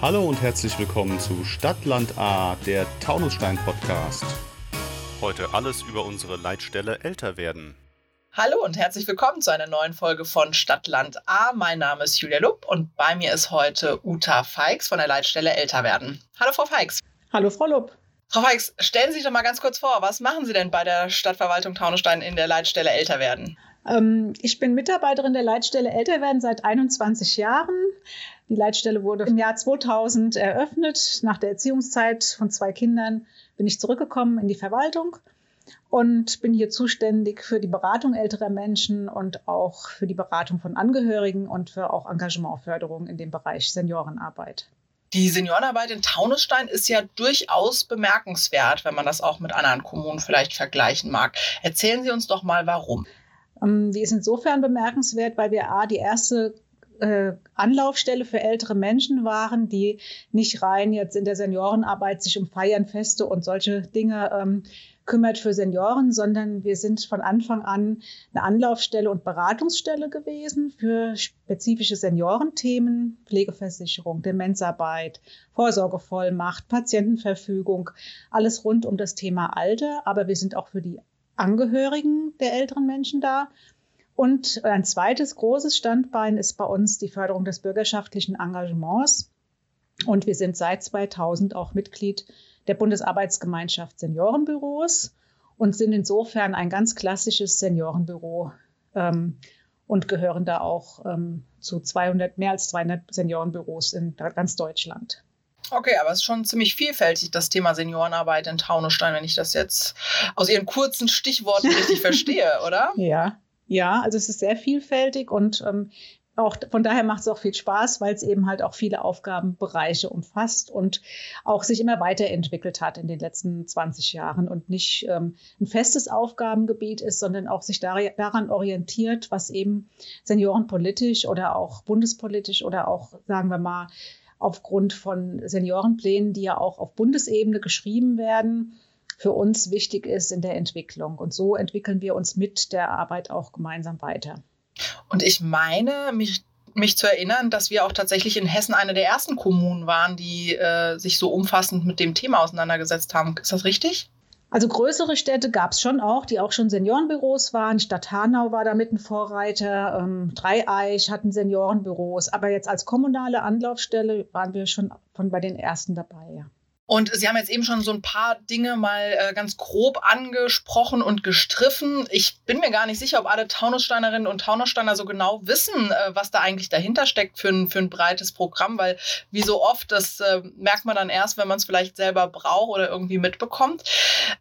Hallo und herzlich willkommen zu Stadtland A, der Taunusstein Podcast. Heute alles über unsere Leitstelle älter werden. Hallo und herzlich willkommen zu einer neuen Folge von Stadtland A. Mein Name ist Julia Lupp und bei mir ist heute Uta Feix von der Leitstelle älter werden. Hallo Frau Feix. Hallo Frau Lupp. Frau Feix, stellen Sie sich doch mal ganz kurz vor, was machen Sie denn bei der Stadtverwaltung Taunusstein in der Leitstelle älter werden? Ähm, ich bin Mitarbeiterin der Leitstelle älter werden seit 21 Jahren. Die Leitstelle wurde im Jahr 2000 eröffnet. Nach der Erziehungszeit von zwei Kindern bin ich zurückgekommen in die Verwaltung und bin hier zuständig für die Beratung älterer Menschen und auch für die Beratung von Angehörigen und für auch Engagementförderung in dem Bereich Seniorenarbeit. Die Seniorenarbeit in Taunusstein ist ja durchaus bemerkenswert, wenn man das auch mit anderen Kommunen vielleicht vergleichen mag. Erzählen Sie uns doch mal, warum. Ähm, die ist insofern bemerkenswert, weil wir A, die erste äh, Anlaufstelle für ältere Menschen waren, die nicht rein jetzt in der Seniorenarbeit sich um Feiern, Feste und solche Dinge ähm, kümmert für Senioren, sondern wir sind von Anfang an eine Anlaufstelle und Beratungsstelle gewesen für spezifische Seniorenthemen, Pflegeversicherung, Demenzarbeit, Vorsorgevollmacht, Patientenverfügung, alles rund um das Thema Alter. Aber wir sind auch für die Angehörigen der älteren Menschen da und ein zweites großes Standbein ist bei uns die Förderung des bürgerschaftlichen Engagements. Und wir sind seit 2000 auch Mitglied der Bundesarbeitsgemeinschaft Seniorenbüros und sind insofern ein ganz klassisches Seniorenbüro ähm, und gehören da auch ähm, zu 200, mehr als 200 Seniorenbüros in ganz Deutschland. Okay, aber es ist schon ziemlich vielfältig, das Thema Seniorenarbeit in Taunusstein, wenn ich das jetzt aus Ihren kurzen Stichworten richtig verstehe, oder? Ja, ja, also es ist sehr vielfältig und ähm, auch von daher macht es auch viel Spaß, weil es eben halt auch viele Aufgabenbereiche umfasst und auch sich immer weiterentwickelt hat in den letzten 20 Jahren und nicht ähm, ein festes Aufgabengebiet ist, sondern auch sich dar daran orientiert, was eben seniorenpolitisch oder auch bundespolitisch oder auch, sagen wir mal, aufgrund von Seniorenplänen, die ja auch auf Bundesebene geschrieben werden, für uns wichtig ist in der Entwicklung. Und so entwickeln wir uns mit der Arbeit auch gemeinsam weiter. Und ich meine, mich mich zu erinnern, dass wir auch tatsächlich in Hessen eine der ersten Kommunen waren, die äh, sich so umfassend mit dem Thema auseinandergesetzt haben. Ist das richtig? Also größere Städte gab es schon auch, die auch schon Seniorenbüros waren. Stadt Hanau war damit ein Vorreiter. Ähm, Dreieich hatten Seniorenbüros. Aber jetzt als kommunale Anlaufstelle waren wir schon von bei den ersten dabei. Ja. Und Sie haben jetzt eben schon so ein paar Dinge mal äh, ganz grob angesprochen und gestriffen. Ich bin mir gar nicht sicher, ob alle Taunussteinerinnen und Taunussteiner so genau wissen, äh, was da eigentlich dahinter steckt für ein, für ein breites Programm, weil wie so oft, das äh, merkt man dann erst, wenn man es vielleicht selber braucht oder irgendwie mitbekommt.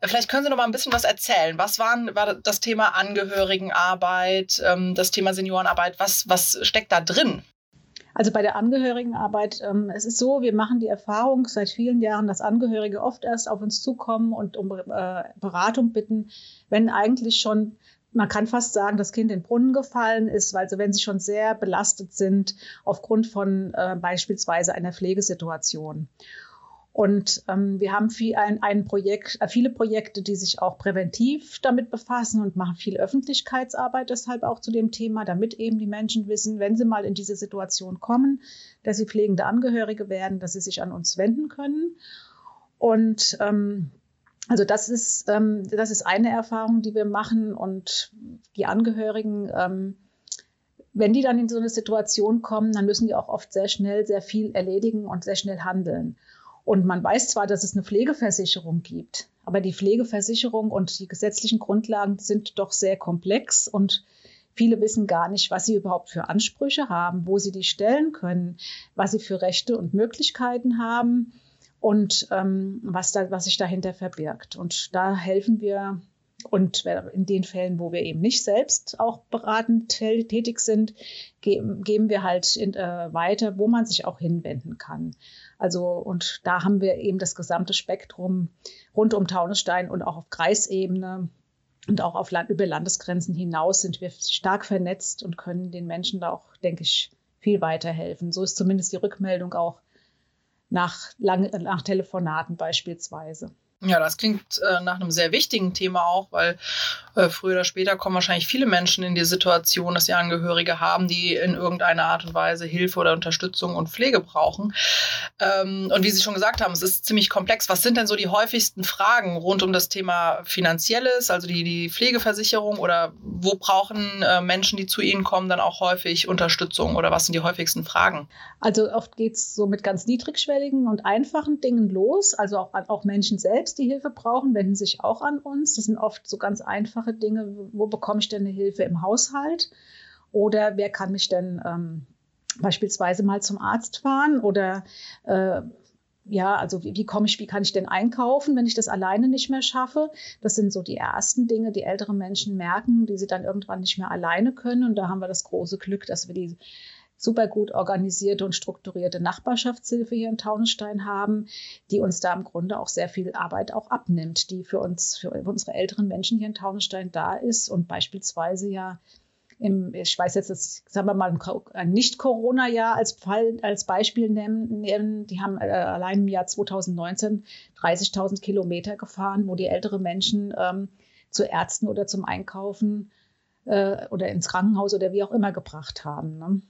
Äh, vielleicht können Sie noch mal ein bisschen was erzählen. Was waren, war das Thema Angehörigenarbeit, ähm, das Thema Seniorenarbeit? Was, was steckt da drin? Also bei der Angehörigenarbeit, ähm, es ist so, wir machen die Erfahrung seit vielen Jahren, dass Angehörige oft erst auf uns zukommen und um äh, Beratung bitten, wenn eigentlich schon man kann fast sagen, das Kind in den Brunnen gefallen ist, weil sie, wenn sie schon sehr belastet sind aufgrund von äh, beispielsweise einer Pflegesituation. Und ähm, wir haben viel, ein, ein Projekt, äh, viele Projekte, die sich auch präventiv damit befassen und machen viel Öffentlichkeitsarbeit deshalb auch zu dem Thema, damit eben die Menschen wissen, wenn sie mal in diese Situation kommen, dass sie pflegende Angehörige werden, dass sie sich an uns wenden können. Und ähm, also das ist, ähm, das ist eine Erfahrung, die wir machen. Und die Angehörigen, ähm, wenn die dann in so eine Situation kommen, dann müssen die auch oft sehr schnell sehr viel erledigen und sehr schnell handeln. Und man weiß zwar, dass es eine Pflegeversicherung gibt, aber die Pflegeversicherung und die gesetzlichen Grundlagen sind doch sehr komplex und viele wissen gar nicht, was sie überhaupt für Ansprüche haben, wo sie die stellen können, was sie für Rechte und Möglichkeiten haben und ähm, was, da, was sich dahinter verbirgt. Und da helfen wir und in den Fällen, wo wir eben nicht selbst auch beratend tätig sind, geben wir halt in, äh, weiter, wo man sich auch hinwenden kann. Also, und da haben wir eben das gesamte Spektrum rund um Taunusstein und auch auf Kreisebene und auch auf Land, über Landesgrenzen hinaus sind wir stark vernetzt und können den Menschen da auch, denke ich, viel weiterhelfen. So ist zumindest die Rückmeldung auch nach, lang, nach Telefonaten beispielsweise. Ja, das klingt äh, nach einem sehr wichtigen Thema auch, weil äh, früher oder später kommen wahrscheinlich viele Menschen in die Situation, dass sie Angehörige haben, die in irgendeiner Art und Weise Hilfe oder Unterstützung und Pflege brauchen. Ähm, und wie Sie schon gesagt haben, es ist ziemlich komplex. Was sind denn so die häufigsten Fragen rund um das Thema Finanzielles, also die, die Pflegeversicherung oder wo brauchen äh, Menschen, die zu Ihnen kommen, dann auch häufig Unterstützung oder was sind die häufigsten Fragen? Also oft geht es so mit ganz niedrigschwelligen und einfachen Dingen los, also auch, auch Menschen selbst die Hilfe brauchen, wenden sich auch an uns. Das sind oft so ganz einfache Dinge. Wo bekomme ich denn eine Hilfe im Haushalt? Oder wer kann mich denn ähm, beispielsweise mal zum Arzt fahren? Oder äh, ja, also wie, wie komme ich, wie kann ich denn einkaufen, wenn ich das alleine nicht mehr schaffe? Das sind so die ersten Dinge, die ältere Menschen merken, die sie dann irgendwann nicht mehr alleine können. Und da haben wir das große Glück, dass wir die super gut organisierte und strukturierte Nachbarschaftshilfe hier in Taunusstein haben, die uns da im Grunde auch sehr viel Arbeit auch abnimmt, die für uns, für unsere älteren Menschen hier in Taunusstein da ist und beispielsweise ja im, ich weiß jetzt, das, sagen wir mal, ein Nicht-Corona-Jahr als Fall, als Beispiel nehmen. Die haben äh, allein im Jahr 2019 30.000 Kilometer gefahren, wo die ältere Menschen ähm, zu Ärzten oder zum Einkaufen äh, oder ins Krankenhaus oder wie auch immer gebracht haben. Ne?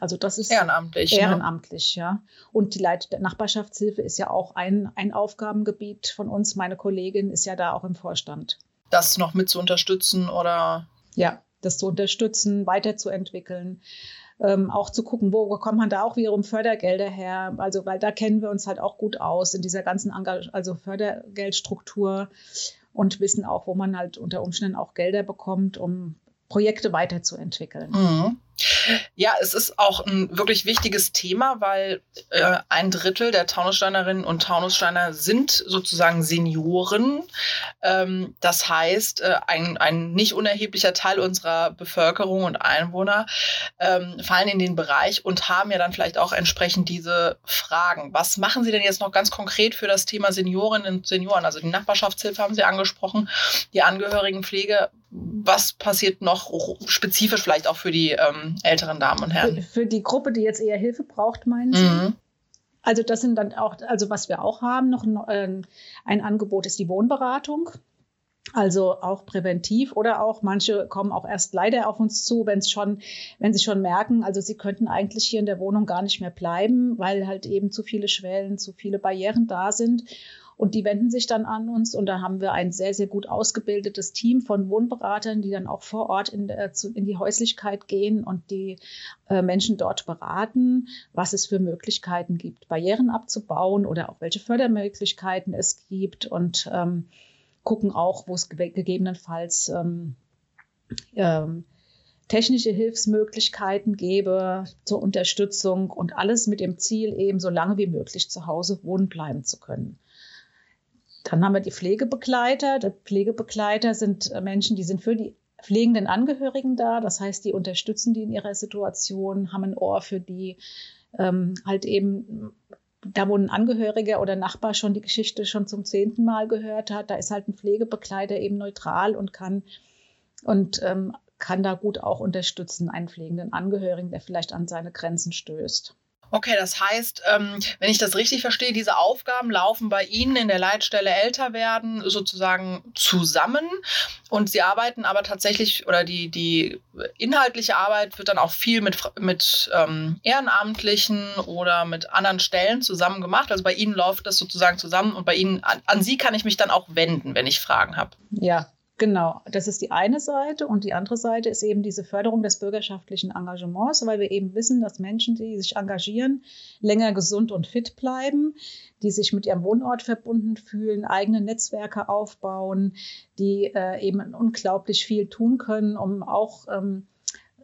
Also das ist ehrenamtlich. Ne? Ehrenamtlich, ne? ja. Und die Leit der Nachbarschaftshilfe ist ja auch ein, ein Aufgabengebiet von uns. Meine Kollegin ist ja da auch im Vorstand. Das noch mit zu unterstützen oder? Ja, das zu unterstützen, weiterzuentwickeln. Ähm, auch zu gucken, wo kommt man da auch wiederum Fördergelder her? Also, weil da kennen wir uns halt auch gut aus in dieser ganzen Engag also Fördergeldstruktur und wissen auch, wo man halt unter Umständen auch Gelder bekommt, um Projekte weiterzuentwickeln. Mhm. Ja, es ist auch ein wirklich wichtiges Thema, weil äh, ein Drittel der Taunussteinerinnen und Taunussteiner sind sozusagen Senioren. Ähm, das heißt, äh, ein, ein nicht unerheblicher Teil unserer Bevölkerung und Einwohner ähm, fallen in den Bereich und haben ja dann vielleicht auch entsprechend diese Fragen. Was machen Sie denn jetzt noch ganz konkret für das Thema Seniorinnen und Senioren? Also die Nachbarschaftshilfe haben Sie angesprochen, die Angehörigenpflege. Was passiert noch spezifisch vielleicht auch für die ähm, älteren Damen und Herren. Für, für, die Gruppe, die jetzt eher Hilfe braucht, meinen Sie? Mhm. Also das sind dann auch, also was wir auch haben, noch ein, äh, ein Angebot ist die Wohnberatung. Also auch präventiv oder auch manche kommen auch erst leider auf uns zu, wenn es schon, wenn sie schon merken, also sie könnten eigentlich hier in der Wohnung gar nicht mehr bleiben, weil halt eben zu viele Schwellen, zu viele Barrieren da sind. Und die wenden sich dann an uns und da haben wir ein sehr, sehr gut ausgebildetes Team von Wohnberatern, die dann auch vor Ort in, der, in die Häuslichkeit gehen und die äh, Menschen dort beraten, was es für Möglichkeiten gibt, Barrieren abzubauen oder auch welche Fördermöglichkeiten es gibt und ähm, gucken auch, wo es ge gegebenenfalls ähm, ähm, technische Hilfsmöglichkeiten gebe zur Unterstützung und alles mit dem Ziel, eben so lange wie möglich zu Hause wohnen bleiben zu können. Dann haben wir die Pflegebegleiter. Die Pflegebegleiter sind äh, Menschen, die sind für die pflegenden Angehörigen da. Das heißt, die unterstützen die in ihrer Situation, haben ein Ohr für die, ähm, halt eben da wo ein Angehöriger oder Nachbar schon die Geschichte schon zum zehnten Mal gehört hat, da ist halt ein Pflegebegleiter eben neutral und kann und ähm, kann da gut auch unterstützen, einen pflegenden Angehörigen, der vielleicht an seine Grenzen stößt. Okay, das heißt, ähm, wenn ich das richtig verstehe, diese Aufgaben laufen bei Ihnen in der Leitstelle älter werden sozusagen zusammen und Sie arbeiten aber tatsächlich oder die, die inhaltliche Arbeit wird dann auch viel mit, mit ähm, Ehrenamtlichen oder mit anderen Stellen zusammen gemacht. Also bei Ihnen läuft das sozusagen zusammen und bei Ihnen, an, an Sie kann ich mich dann auch wenden, wenn ich Fragen habe. Ja, Genau, das ist die eine Seite und die andere Seite ist eben diese Förderung des bürgerschaftlichen Engagements, weil wir eben wissen, dass Menschen, die sich engagieren, länger gesund und fit bleiben, die sich mit ihrem Wohnort verbunden fühlen, eigene Netzwerke aufbauen, die äh, eben unglaublich viel tun können, um auch ähm,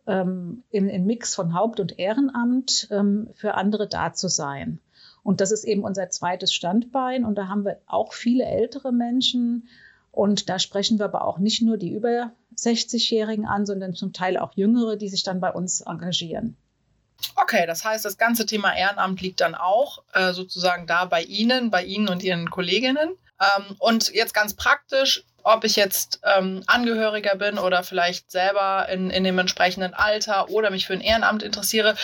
ähm, im, im, Mix von Haupt- und Ehrenamt ähm, für andere da zu sein. Und das ist eben unser zweites Standbein. Und da haben wir auch viele ältere Menschen, und da sprechen wir aber auch nicht nur die über 60-Jährigen an, sondern zum Teil auch Jüngere, die sich dann bei uns engagieren. Okay, das heißt, das ganze Thema Ehrenamt liegt dann auch äh, sozusagen da bei Ihnen, bei Ihnen und Ihren Kolleginnen. Ähm, und jetzt ganz praktisch, ob ich jetzt ähm, Angehöriger bin oder vielleicht selber in, in dem entsprechenden Alter oder mich für ein Ehrenamt interessiere.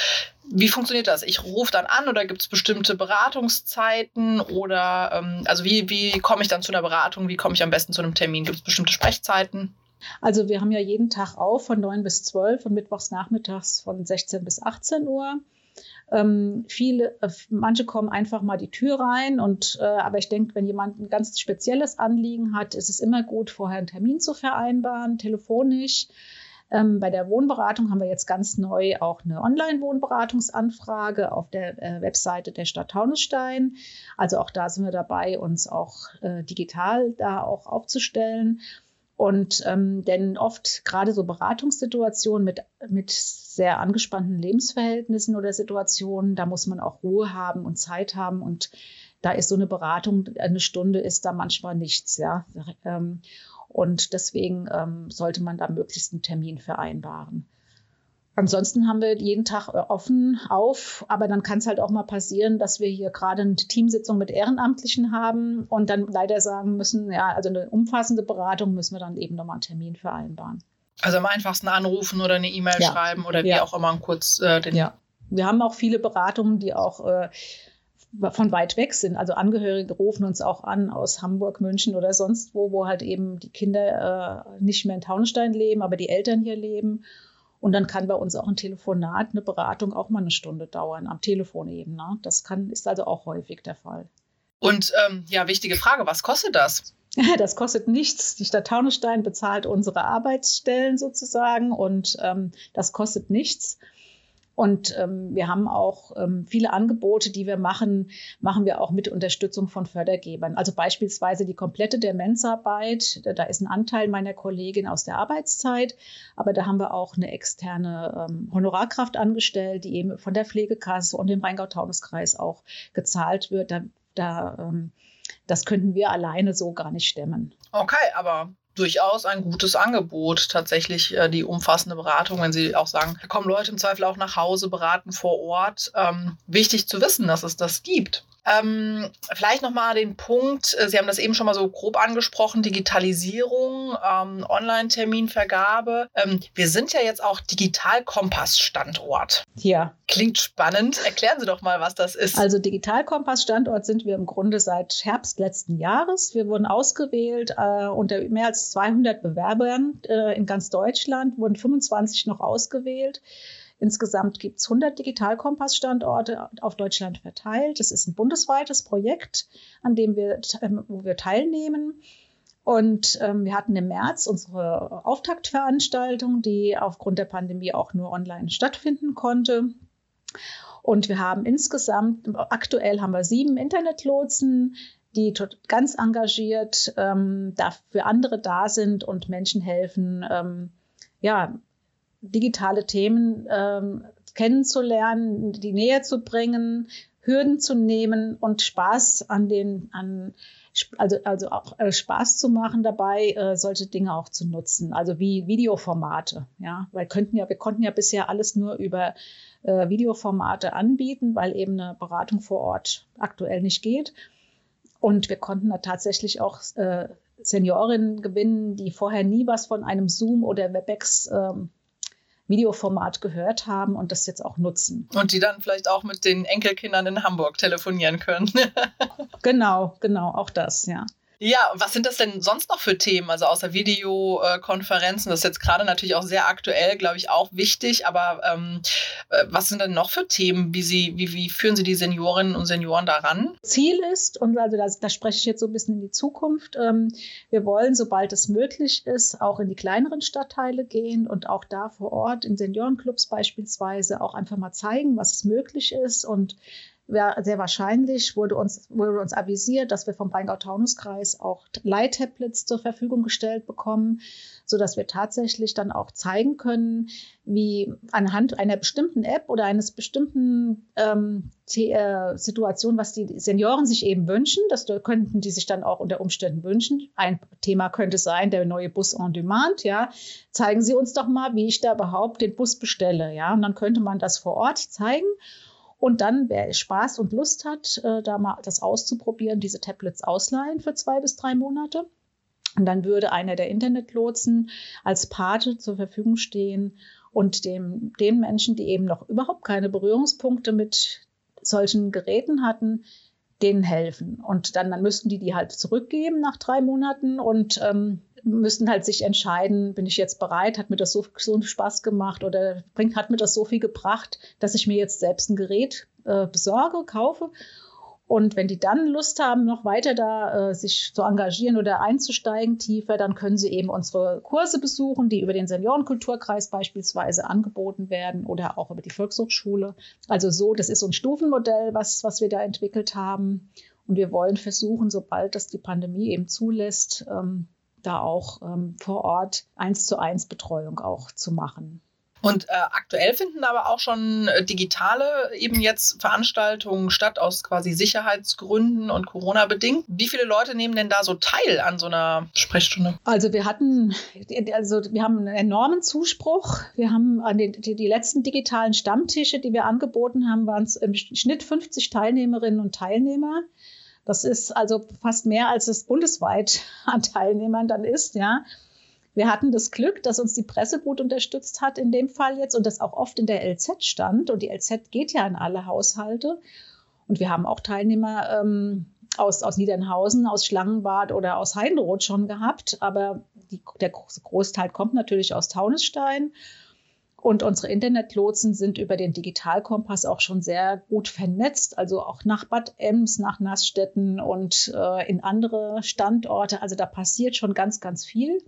Wie funktioniert das? Ich rufe dann an oder gibt es bestimmte Beratungszeiten oder ähm, also wie, wie komme ich dann zu einer Beratung? Wie komme ich am besten zu einem Termin? Gibt es bestimmte Sprechzeiten? Also wir haben ja jeden Tag auf von 9 bis 12 und mittwochs nachmittags von 16 bis 18 Uhr. Ähm, viele, äh, manche kommen einfach mal die Tür rein und äh, aber ich denke, wenn jemand ein ganz spezielles Anliegen hat, ist es immer gut, vorher einen Termin zu vereinbaren, telefonisch. Ähm, bei der Wohnberatung haben wir jetzt ganz neu auch eine Online-Wohnberatungsanfrage auf der äh, Webseite der Stadt Taunusstein. Also auch da sind wir dabei, uns auch äh, digital da auch aufzustellen. Und ähm, denn oft gerade so Beratungssituationen mit, mit sehr angespannten Lebensverhältnissen oder Situationen, da muss man auch Ruhe haben und Zeit haben. Und da ist so eine Beratung, eine Stunde ist da manchmal nichts, ja. Ähm, und deswegen ähm, sollte man da möglichst einen Termin vereinbaren. Ansonsten haben wir jeden Tag äh, offen auf, aber dann kann es halt auch mal passieren, dass wir hier gerade eine Teamsitzung mit Ehrenamtlichen haben und dann leider sagen müssen, ja, also eine umfassende Beratung müssen wir dann eben nochmal einen Termin vereinbaren. Also am einfachsten anrufen oder eine E-Mail ja. schreiben oder wie ja. auch immer kurz äh, den. Ja, wir haben auch viele Beratungen, die auch äh, von weit weg sind. Also Angehörige rufen uns auch an aus Hamburg, München oder sonst wo, wo halt eben die Kinder äh, nicht mehr in Taunstein leben, aber die Eltern hier leben. Und dann kann bei uns auch ein Telefonat, eine Beratung auch mal eine Stunde dauern, am Telefon eben. Ne? Das kann, ist also auch häufig der Fall. Und ähm, ja, wichtige Frage, was kostet das? Das kostet nichts. Die Stadt Taunusstein bezahlt unsere Arbeitsstellen sozusagen und ähm, das kostet nichts. Und ähm, wir haben auch ähm, viele Angebote, die wir machen, machen wir auch mit Unterstützung von Fördergebern. Also beispielsweise die komplette Demenzarbeit. Da ist ein Anteil meiner Kollegin aus der Arbeitszeit, aber da haben wir auch eine externe ähm, Honorarkraft angestellt, die eben von der Pflegekasse und dem Rheingau-Taunus-Kreis auch gezahlt wird. Da, da ähm, das könnten wir alleine so gar nicht stemmen. Okay, aber durchaus ein gutes Angebot, tatsächlich äh, die umfassende Beratung, wenn Sie auch sagen, da kommen Leute im Zweifel auch nach Hause, beraten vor Ort. Ähm, wichtig zu wissen, dass es das gibt. Ähm, vielleicht nochmal den Punkt, äh, Sie haben das eben schon mal so grob angesprochen, Digitalisierung, ähm, Online-Terminvergabe. Ähm, wir sind ja jetzt auch Digital-Kompass-Standort. Ja. Klingt spannend. Erklären Sie doch mal, was das ist. Also Digital-Kompass-Standort sind wir im Grunde seit Herbst letzten Jahres. Wir wurden ausgewählt äh, unter mehr als 200 Bewerbern äh, in ganz Deutschland, wurden 25 noch ausgewählt. Insgesamt gibt es 100 Digitalkompass-Standorte auf Deutschland verteilt. Das ist ein bundesweites Projekt, an dem wir, ähm, wo wir teilnehmen. Und ähm, wir hatten im März unsere Auftaktveranstaltung, die aufgrund der Pandemie auch nur online stattfinden konnte. Und wir haben insgesamt, aktuell haben wir sieben Internetlotsen, die ganz engagiert ähm, da für andere da sind und Menschen helfen, ähm, ja, digitale Themen ähm, kennenzulernen, die näher zu bringen, Hürden zu nehmen und Spaß an den, an, also, also auch äh, Spaß zu machen dabei, äh, solche Dinge auch zu nutzen. Also wie Videoformate, ja, weil könnten ja, wir konnten ja bisher alles nur über äh, Videoformate anbieten, weil eben eine Beratung vor Ort aktuell nicht geht. Und wir konnten da tatsächlich auch äh, Seniorinnen gewinnen, die vorher nie was von einem Zoom oder WebEx ähm, Videoformat gehört haben und das jetzt auch nutzen. Und die dann vielleicht auch mit den Enkelkindern in Hamburg telefonieren können. genau, genau, auch das, ja. Ja, was sind das denn sonst noch für Themen? Also außer Videokonferenzen, das ist jetzt gerade natürlich auch sehr aktuell, glaube ich, auch wichtig. Aber ähm, äh, was sind denn noch für Themen? Wie, Sie, wie, wie führen Sie die Seniorinnen und Senioren daran? Ziel ist, und also da, da spreche ich jetzt so ein bisschen in die Zukunft, ähm, wir wollen, sobald es möglich ist, auch in die kleineren Stadtteile gehen und auch da vor Ort in Seniorenclubs beispielsweise auch einfach mal zeigen, was möglich ist und sehr wahrscheinlich wurde uns, wurde uns avisiert, dass wir vom Rheingau-Taunus-Kreis auch Leihtablets zur Verfügung gestellt bekommen, so dass wir tatsächlich dann auch zeigen können, wie anhand einer bestimmten App oder eines bestimmten ähm, äh, Situation, was die Senioren sich eben wünschen, das könnten die sich dann auch unter Umständen wünschen. Ein Thema könnte sein, der neue Bus on Demand, ja. Zeigen Sie uns doch mal, wie ich da überhaupt den Bus bestelle, ja. Und dann könnte man das vor Ort zeigen. Und dann, wer Spaß und Lust hat, äh, da mal das auszuprobieren, diese Tablets ausleihen für zwei bis drei Monate. Und dann würde einer der Internetlotsen als Pate zur Verfügung stehen und dem, den Menschen, die eben noch überhaupt keine Berührungspunkte mit solchen Geräten hatten, denen helfen. Und dann, dann müssten die die halt zurückgeben nach drei Monaten und ähm, müssten halt sich entscheiden, bin ich jetzt bereit, hat mir das so, so Spaß gemacht oder bringt, hat mir das so viel gebracht, dass ich mir jetzt selbst ein Gerät äh, besorge, kaufe und wenn die dann Lust haben, noch weiter da äh, sich zu engagieren oder einzusteigen tiefer, dann können sie eben unsere Kurse besuchen, die über den Seniorenkulturkreis beispielsweise angeboten werden oder auch über die Volkshochschule. Also so, das ist so ein Stufenmodell, was, was wir da entwickelt haben. Und wir wollen versuchen, sobald das die Pandemie eben zulässt, ähm, da auch ähm, vor Ort eins zu eins Betreuung auch zu machen. Und äh, aktuell finden aber auch schon äh, digitale eben jetzt Veranstaltungen statt aus quasi Sicherheitsgründen und Corona bedingt. Wie viele Leute nehmen denn da so teil an so einer Sprechstunde? Also wir hatten, also wir haben einen enormen Zuspruch. Wir haben an den, die, die letzten digitalen Stammtische, die wir angeboten haben, waren es im Schnitt 50 Teilnehmerinnen und Teilnehmer. Das ist also fast mehr, als es bundesweit an Teilnehmern dann ist, ja. Wir hatten das Glück, dass uns die Presse gut unterstützt hat in dem Fall jetzt und das auch oft in der LZ stand. Und die LZ geht ja in alle Haushalte. Und wir haben auch Teilnehmer ähm, aus, aus Niedernhausen, aus Schlangenbad oder aus Heidenroth schon gehabt. Aber die, der Großteil kommt natürlich aus Taunusstein. Und unsere Internetlotsen sind über den Digitalkompass auch schon sehr gut vernetzt, also auch nach Bad Ems, nach Nassstetten und äh, in andere Standorte. Also da passiert schon ganz, ganz viel.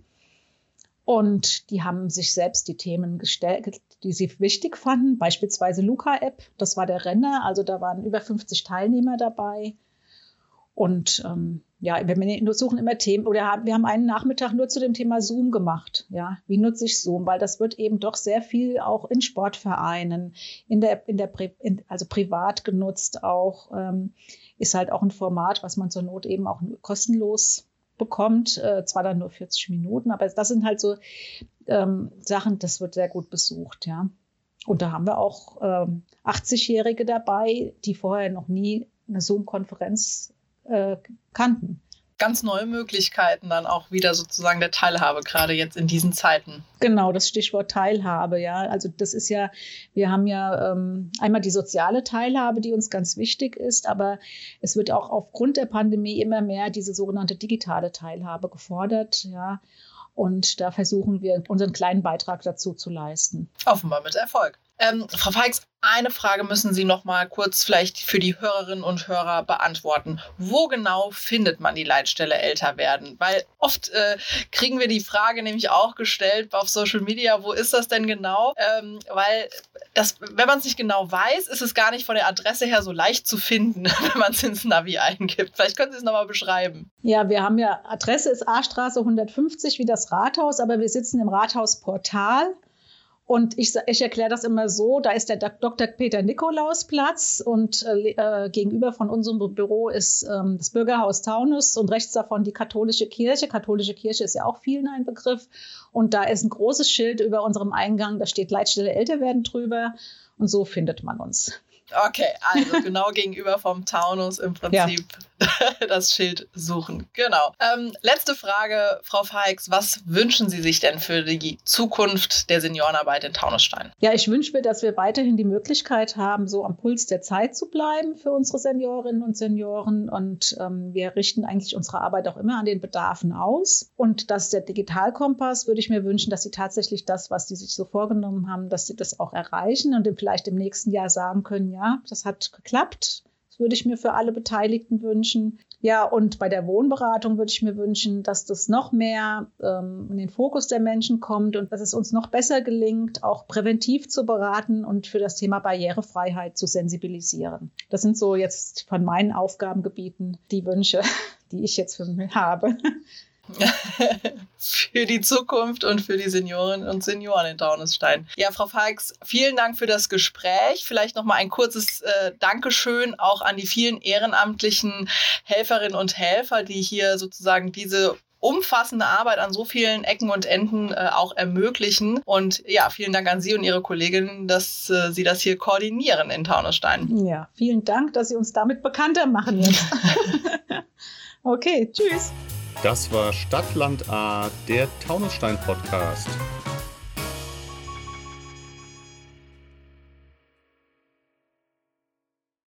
Und die haben sich selbst die Themen gestellt, die sie wichtig fanden, beispielsweise Luca-App, das war der Renner, also da waren über 50 Teilnehmer dabei. Und ähm, ja, wir suchen immer Themen, oder haben, wir haben einen Nachmittag nur zu dem Thema Zoom gemacht. Ja, wie nutze ich Zoom? Weil das wird eben doch sehr viel auch in Sportvereinen, in der, in der in, also privat genutzt auch, ähm, ist halt auch ein Format, was man zur Not eben auch kostenlos bekommt. Äh, zwar dann nur 40 Minuten, aber das sind halt so ähm, Sachen, das wird sehr gut besucht, ja. Und da haben wir auch ähm, 80-Jährige dabei, die vorher noch nie eine Zoom-Konferenz äh, kannten ganz neue Möglichkeiten dann auch wieder sozusagen der Teilhabe, gerade jetzt in diesen Zeiten. Genau, das Stichwort Teilhabe, ja. Also das ist ja, wir haben ja ähm, einmal die soziale Teilhabe, die uns ganz wichtig ist, aber es wird auch aufgrund der Pandemie immer mehr diese sogenannte digitale Teilhabe gefordert, ja. Und da versuchen wir, unseren kleinen Beitrag dazu zu leisten. Offenbar mit Erfolg. Ähm, Frau Feix, eine Frage müssen Sie noch mal kurz vielleicht für die Hörerinnen und Hörer beantworten. Wo genau findet man die Leitstelle älter werden? Weil oft äh, kriegen wir die Frage nämlich auch gestellt auf Social Media, wo ist das denn genau? Ähm, weil das, wenn man es nicht genau weiß, ist es gar nicht von der Adresse her so leicht zu finden, wenn man es ins Navi eingibt. Vielleicht können Sie es noch mal beschreiben. Ja, wir haben ja, Adresse ist A-Straße 150 wie das Rathaus, aber wir sitzen im Rathausportal. Und ich, ich erkläre das immer so, da ist der Dr. Peter Nikolaus Platz und äh, äh, gegenüber von unserem Büro ist ähm, das Bürgerhaus Taunus und rechts davon die katholische Kirche. Katholische Kirche ist ja auch vielen ein Begriff. Und da ist ein großes Schild über unserem Eingang, da steht Leitstelle älter werden drüber und so findet man uns. Okay, also genau gegenüber vom Taunus im Prinzip ja. das Schild suchen. Genau. Ähm, letzte Frage, Frau Feix. Was wünschen Sie sich denn für die Zukunft der Seniorenarbeit in Taunusstein? Ja, ich wünsche mir, dass wir weiterhin die Möglichkeit haben, so am Puls der Zeit zu bleiben für unsere Seniorinnen und Senioren. Und ähm, wir richten eigentlich unsere Arbeit auch immer an den Bedarfen aus. Und dass der Digitalkompass, würde ich mir wünschen, dass Sie tatsächlich das, was Sie sich so vorgenommen haben, dass Sie das auch erreichen und vielleicht im nächsten Jahr sagen können, ja, das hat geklappt. Würde ich mir für alle Beteiligten wünschen. Ja, und bei der Wohnberatung würde ich mir wünschen, dass das noch mehr ähm, in den Fokus der Menschen kommt und dass es uns noch besser gelingt, auch präventiv zu beraten und für das Thema Barrierefreiheit zu sensibilisieren. Das sind so jetzt von meinen Aufgabengebieten die Wünsche, die ich jetzt für mich habe. für die Zukunft und für die Seniorinnen und Senioren in Taunusstein. Ja, Frau Falks, vielen Dank für das Gespräch. Vielleicht noch mal ein kurzes äh, Dankeschön auch an die vielen ehrenamtlichen Helferinnen und Helfer, die hier sozusagen diese umfassende Arbeit an so vielen Ecken und Enden äh, auch ermöglichen. Und ja, vielen Dank an Sie und Ihre Kolleginnen, dass äh, Sie das hier koordinieren in Taunusstein. Ja, vielen Dank, dass Sie uns damit bekannter machen jetzt. okay, tschüss. Das war Stadtland A, der Taunusstein Podcast.